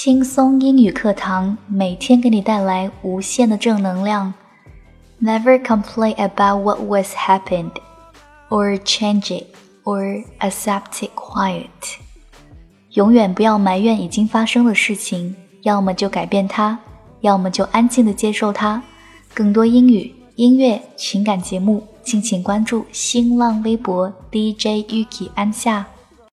轻松英语课堂，每天给你带来无限的正能量。Never complain about what was happened, or change it, or accept it quiet. 永远不要埋怨已经发生的事情，要么就改变它，要么就安静的接受它。更多英语、音乐、情感节目，敬请关注新浪微博 DJ Yuki 安夏。